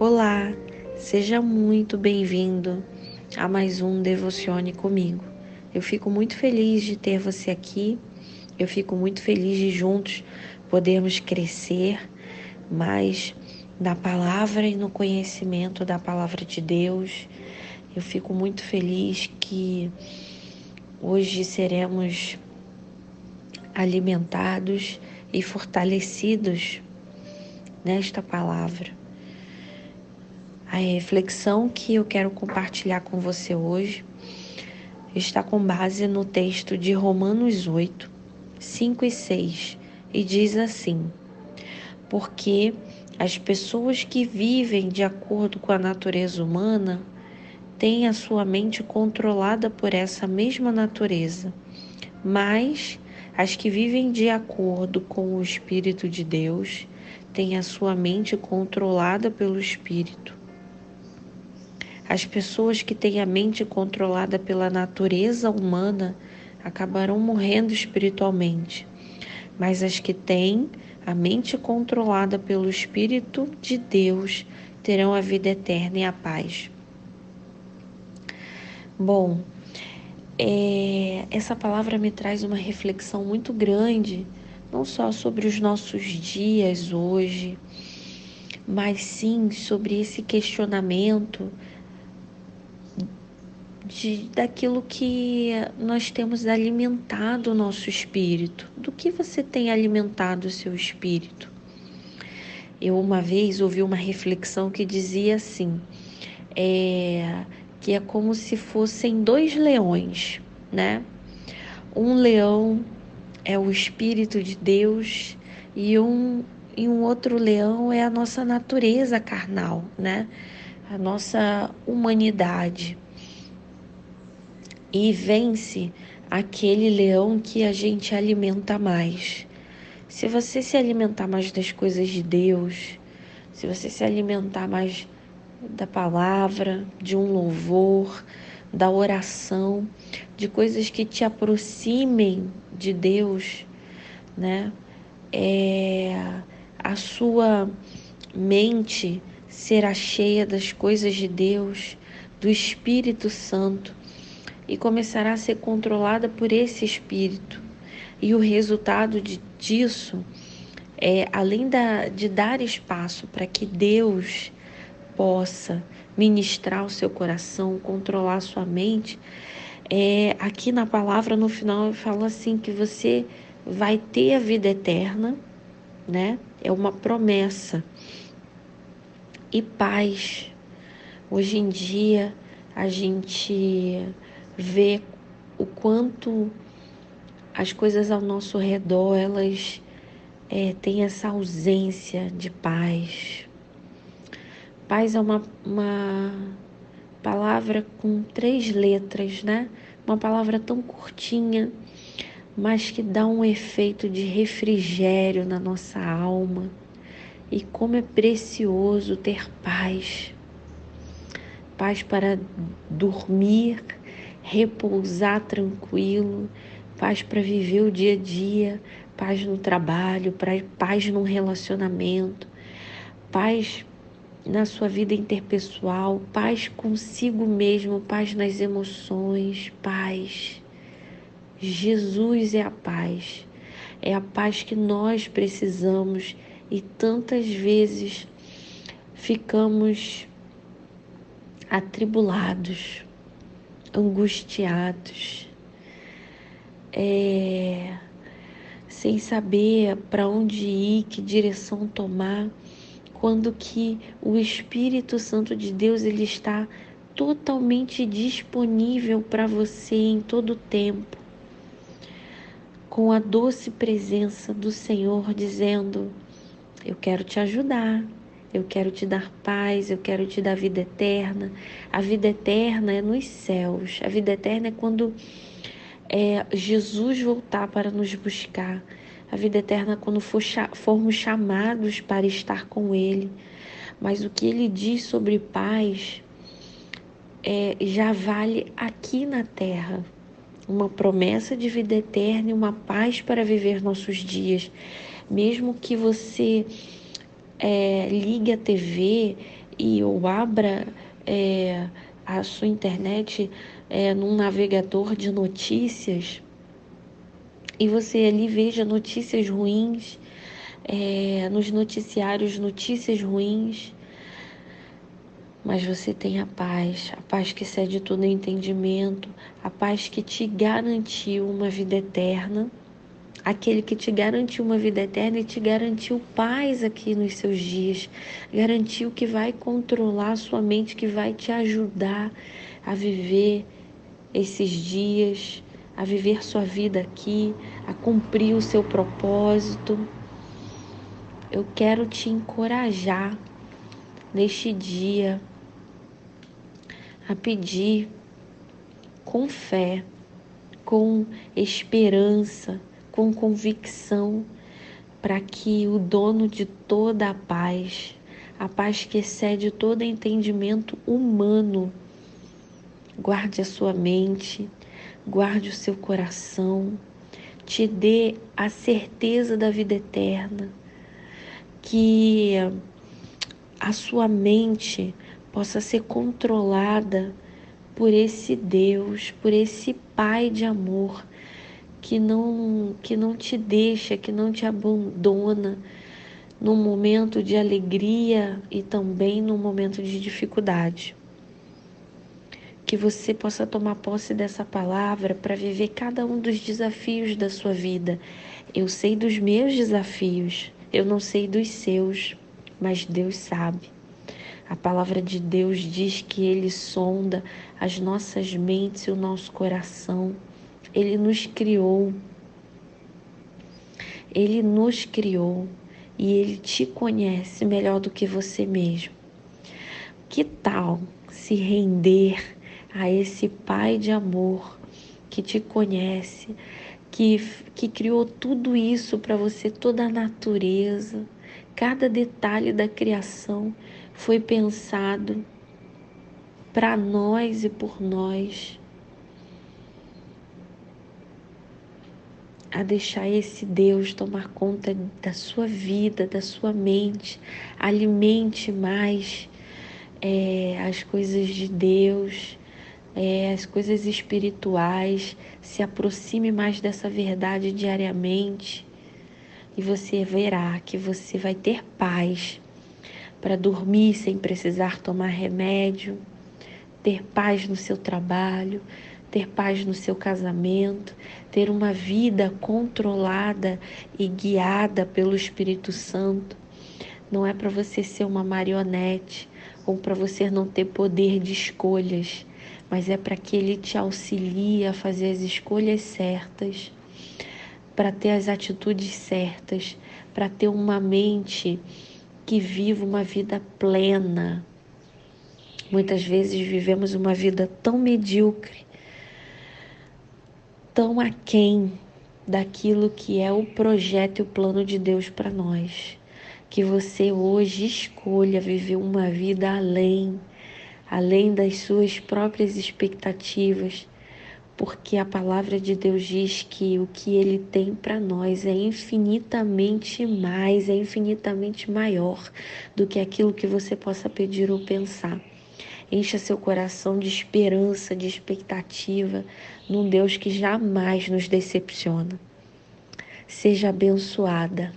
Olá, seja muito bem-vindo a mais um Devocione comigo. Eu fico muito feliz de ter você aqui, eu fico muito feliz de juntos podermos crescer mais na palavra e no conhecimento da palavra de Deus. Eu fico muito feliz que hoje seremos alimentados e fortalecidos nesta palavra. A reflexão que eu quero compartilhar com você hoje está com base no texto de Romanos 8, 5 e 6, e diz assim: Porque as pessoas que vivem de acordo com a natureza humana têm a sua mente controlada por essa mesma natureza, mas as que vivem de acordo com o Espírito de Deus têm a sua mente controlada pelo Espírito. As pessoas que têm a mente controlada pela natureza humana acabarão morrendo espiritualmente, mas as que têm a mente controlada pelo Espírito de Deus terão a vida eterna e a paz. Bom, é, essa palavra me traz uma reflexão muito grande, não só sobre os nossos dias hoje, mas sim sobre esse questionamento de, daquilo que nós temos alimentado o nosso espírito. Do que você tem alimentado o seu espírito? Eu uma vez ouvi uma reflexão que dizia assim, é, que é como se fossem dois leões, né? Um leão é o espírito de Deus e um e um outro leão é a nossa natureza carnal, né? A nossa humanidade e vence aquele leão que a gente alimenta mais. Se você se alimentar mais das coisas de Deus, se você se alimentar mais da palavra, de um louvor, da oração, de coisas que te aproximem de Deus, né? É, a sua mente será cheia das coisas de Deus, do Espírito Santo e começará a ser controlada por esse espírito. E o resultado de, disso é, além da, de dar espaço para que Deus possa ministrar o seu coração, controlar sua mente, é, aqui na palavra no final fala assim que você vai ter a vida eterna, né? É uma promessa. E paz. Hoje em dia a gente ver o quanto as coisas ao nosso redor elas é, têm essa ausência de paz. Paz é uma, uma palavra com três letras, né? Uma palavra tão curtinha, mas que dá um efeito de refrigério na nossa alma. E como é precioso ter paz. Paz para dormir repousar tranquilo, paz para viver o dia a dia, paz no trabalho, paz no relacionamento, paz na sua vida interpessoal, paz consigo mesmo, paz nas emoções, paz. Jesus é a paz, é a paz que nós precisamos e tantas vezes ficamos atribulados angustiados, é, sem saber para onde ir, que direção tomar, quando que o Espírito Santo de Deus ele está totalmente disponível para você em todo o tempo, com a doce presença do Senhor dizendo: Eu quero te ajudar, eu quero te dar paz, eu quero te dar vida eterna. A vida eterna é nos céus. A vida eterna é quando é, Jesus voltar para nos buscar. A vida eterna é quando for, formos chamados para estar com Ele. Mas o que Ele diz sobre paz é, já vale aqui na terra. Uma promessa de vida eterna e uma paz para viver nossos dias. Mesmo que você é, ligue a TV e ou abra é, a sua internet é, num navegador de notícias e você ali veja notícias ruins, é, nos noticiários notícias ruins, mas você tem a paz, a paz que excede todo entendimento, a paz que te garantiu uma vida eterna, aquele que te garantiu uma vida eterna e te garantiu paz aqui nos seus dias, garantiu que vai controlar a sua mente, que vai te ajudar a viver esses dias, a viver sua vida aqui, a cumprir o seu propósito. Eu quero te encorajar neste dia a pedir com fé, com esperança, com convicção, para que o dono de toda a paz, a paz que excede todo entendimento humano, guarde a sua mente, guarde o seu coração, te dê a certeza da vida eterna, que a sua mente possa ser controlada por esse Deus, por esse Pai de amor que não que não te deixa, que não te abandona no momento de alegria e também no momento de dificuldade. Que você possa tomar posse dessa palavra para viver cada um dos desafios da sua vida. Eu sei dos meus desafios, eu não sei dos seus, mas Deus sabe. A palavra de Deus diz que Ele sonda as nossas mentes e o nosso coração. Ele nos criou. Ele nos criou e Ele te conhece melhor do que você mesmo. Que tal se render a esse Pai de amor que te conhece, que, que criou tudo isso para você, toda a natureza, cada detalhe da criação foi pensado para nós e por nós. A deixar esse Deus tomar conta da sua vida, da sua mente, alimente mais é, as coisas de Deus, é, as coisas espirituais, se aproxime mais dessa verdade diariamente. E você verá que você vai ter paz para dormir sem precisar tomar remédio, ter paz no seu trabalho, ter paz no seu casamento, ter uma vida controlada e guiada pelo Espírito Santo. Não é para você ser uma marionete ou para você não ter poder de escolhas, mas é para que ele te auxilie a fazer as escolhas certas, para ter as atitudes certas, para ter uma mente que viva uma vida plena. Muitas vezes vivemos uma vida tão medíocre, tão aquém daquilo que é o projeto e o plano de Deus para nós. Que você hoje escolha viver uma vida além, além das suas próprias expectativas, porque a palavra de Deus diz que o que ele tem para nós é infinitamente mais, é infinitamente maior do que aquilo que você possa pedir ou pensar. Encha seu coração de esperança, de expectativa num Deus que jamais nos decepciona. Seja abençoada.